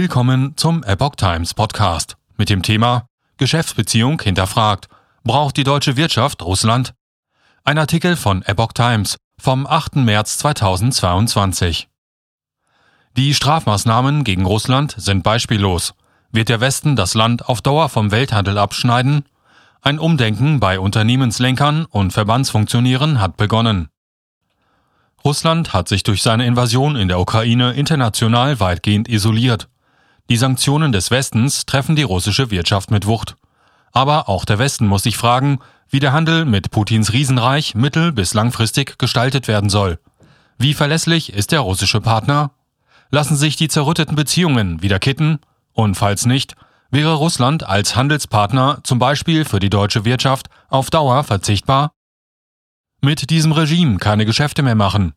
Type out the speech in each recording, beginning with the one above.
Willkommen zum Epoch Times Podcast mit dem Thema Geschäftsbeziehung hinterfragt. Braucht die deutsche Wirtschaft Russland? Ein Artikel von Epoch Times vom 8. März 2022. Die Strafmaßnahmen gegen Russland sind beispiellos. Wird der Westen das Land auf Dauer vom Welthandel abschneiden? Ein Umdenken bei Unternehmenslenkern und Verbandsfunktionären hat begonnen. Russland hat sich durch seine Invasion in der Ukraine international weitgehend isoliert. Die Sanktionen des Westens treffen die russische Wirtschaft mit Wucht. Aber auch der Westen muss sich fragen, wie der Handel mit Putins Riesenreich mittel- bis langfristig gestaltet werden soll. Wie verlässlich ist der russische Partner? Lassen sich die zerrütteten Beziehungen wieder kitten? Und falls nicht, wäre Russland als Handelspartner zum Beispiel für die deutsche Wirtschaft auf Dauer verzichtbar? Mit diesem Regime keine Geschäfte mehr machen.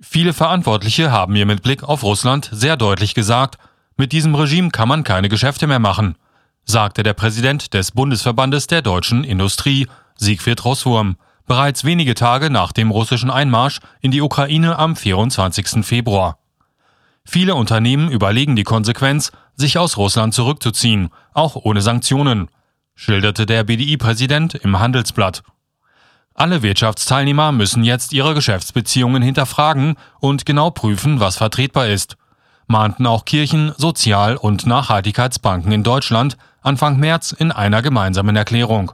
Viele Verantwortliche haben mir mit Blick auf Russland sehr deutlich gesagt, mit diesem Regime kann man keine Geschäfte mehr machen, sagte der Präsident des Bundesverbandes der deutschen Industrie, Siegfried Rosswurm, bereits wenige Tage nach dem russischen Einmarsch in die Ukraine am 24. Februar. Viele Unternehmen überlegen die Konsequenz, sich aus Russland zurückzuziehen, auch ohne Sanktionen, schilderte der BDI-Präsident im Handelsblatt. Alle Wirtschaftsteilnehmer müssen jetzt ihre Geschäftsbeziehungen hinterfragen und genau prüfen, was vertretbar ist, mahnten auch Kirchen, Sozial- und Nachhaltigkeitsbanken in Deutschland Anfang März in einer gemeinsamen Erklärung.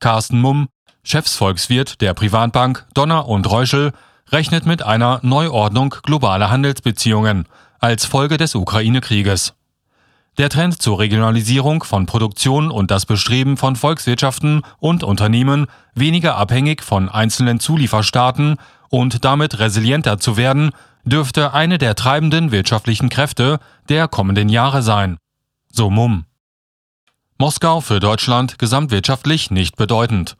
Carsten Mumm, Chefsvolkswirt der Privatbank Donner und Reuschel, rechnet mit einer Neuordnung globaler Handelsbeziehungen als Folge des Ukraine-Krieges. Der Trend zur Regionalisierung von Produktion und das Bestreben von Volkswirtschaften und Unternehmen, weniger abhängig von einzelnen Zulieferstaaten und damit resilienter zu werden, dürfte eine der treibenden wirtschaftlichen Kräfte der kommenden Jahre sein. So Mumm. Moskau für Deutschland gesamtwirtschaftlich nicht bedeutend.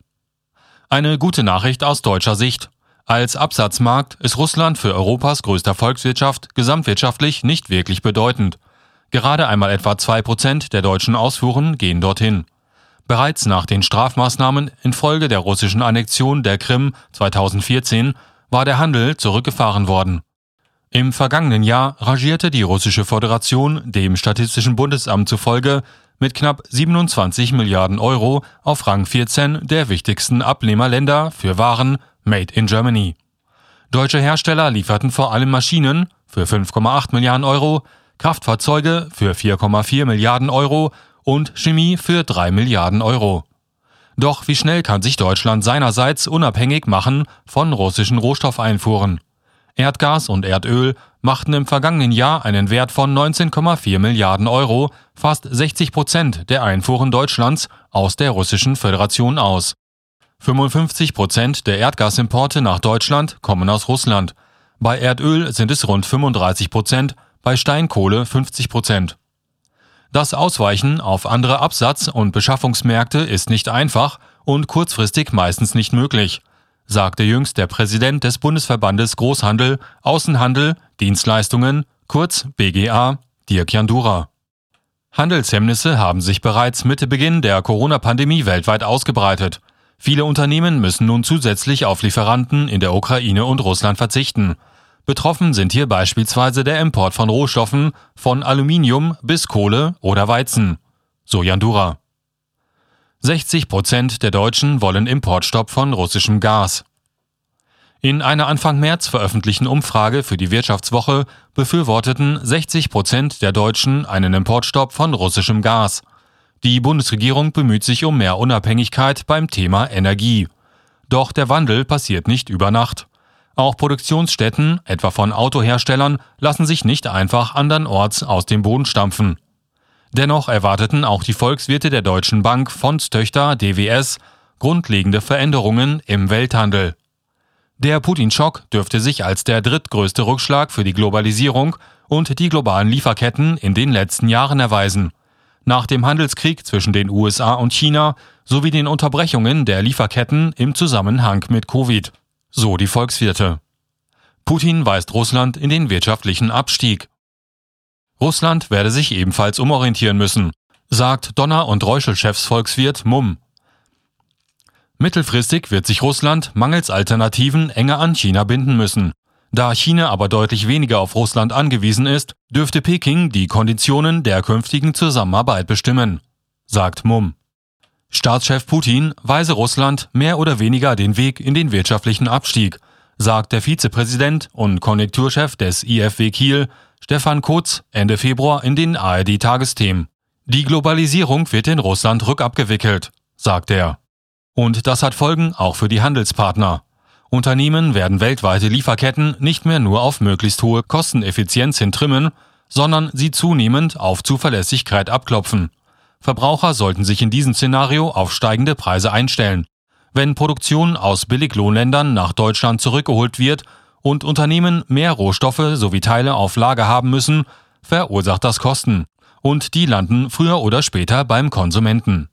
Eine gute Nachricht aus deutscher Sicht. Als Absatzmarkt ist Russland für Europas größter Volkswirtschaft gesamtwirtschaftlich nicht wirklich bedeutend. Gerade einmal etwa zwei Prozent der deutschen Ausfuhren gehen dorthin. Bereits nach den Strafmaßnahmen infolge der russischen Annexion der Krim 2014 war der Handel zurückgefahren worden. Im vergangenen Jahr rangierte die russische Föderation dem Statistischen Bundesamt zufolge mit knapp 27 Milliarden Euro auf Rang 14 der wichtigsten Abnehmerländer für Waren Made in Germany. Deutsche Hersteller lieferten vor allem Maschinen für 5,8 Milliarden Euro, Kraftfahrzeuge für 4,4 Milliarden Euro und Chemie für 3 Milliarden Euro. Doch wie schnell kann sich Deutschland seinerseits unabhängig machen von russischen Rohstoffeinfuhren? Erdgas und Erdöl machten im vergangenen Jahr einen Wert von 19,4 Milliarden Euro, fast 60 Prozent der Einfuhren Deutschlands aus der Russischen Föderation aus. 55 Prozent der Erdgasimporte nach Deutschland kommen aus Russland. Bei Erdöl sind es rund 35 Prozent bei Steinkohle 50 Prozent. Das Ausweichen auf andere Absatz- und Beschaffungsmärkte ist nicht einfach und kurzfristig meistens nicht möglich, sagte jüngst der Präsident des Bundesverbandes Großhandel, Außenhandel, Dienstleistungen, kurz BGA, Dirk Jandura. Handelshemmnisse haben sich bereits Mitte Beginn der Corona-Pandemie weltweit ausgebreitet. Viele Unternehmen müssen nun zusätzlich auf Lieferanten in der Ukraine und Russland verzichten. Betroffen sind hier beispielsweise der Import von Rohstoffen von Aluminium bis Kohle oder Weizen. So Jandura. 60 Prozent der Deutschen wollen Importstopp von russischem Gas. In einer Anfang März veröffentlichten Umfrage für die Wirtschaftswoche befürworteten 60 Prozent der Deutschen einen Importstopp von russischem Gas. Die Bundesregierung bemüht sich um mehr Unabhängigkeit beim Thema Energie. Doch der Wandel passiert nicht über Nacht. Auch Produktionsstätten, etwa von Autoherstellern, lassen sich nicht einfach andernorts aus dem Boden stampfen. Dennoch erwarteten auch die Volkswirte der Deutschen Bank Fondstöchter DWS grundlegende Veränderungen im Welthandel. Der Putin-Schock dürfte sich als der drittgrößte Rückschlag für die Globalisierung und die globalen Lieferketten in den letzten Jahren erweisen. Nach dem Handelskrieg zwischen den USA und China sowie den Unterbrechungen der Lieferketten im Zusammenhang mit Covid so die Volkswirte. Putin weist Russland in den wirtschaftlichen Abstieg. Russland werde sich ebenfalls umorientieren müssen, sagt Donner- und Reuschel-Chefsvolkswirt Mumm. Mittelfristig wird sich Russland mangels Alternativen enger an China binden müssen. Da China aber deutlich weniger auf Russland angewiesen ist, dürfte Peking die Konditionen der künftigen Zusammenarbeit bestimmen, sagt Mumm. Staatschef Putin weise Russland mehr oder weniger den Weg in den wirtschaftlichen Abstieg, sagt der Vizepräsident und Konjunkturchef des IFW Kiel, Stefan Kotz, Ende Februar in den ARD-Tagesthemen. Die Globalisierung wird in Russland rückabgewickelt, sagt er. Und das hat Folgen auch für die Handelspartner. Unternehmen werden weltweite Lieferketten nicht mehr nur auf möglichst hohe Kosteneffizienz hintrimmen, sondern sie zunehmend auf Zuverlässigkeit abklopfen. Verbraucher sollten sich in diesem Szenario auf steigende Preise einstellen. Wenn Produktion aus Billiglohnländern nach Deutschland zurückgeholt wird und Unternehmen mehr Rohstoffe sowie Teile auf Lager haben müssen, verursacht das Kosten. Und die landen früher oder später beim Konsumenten.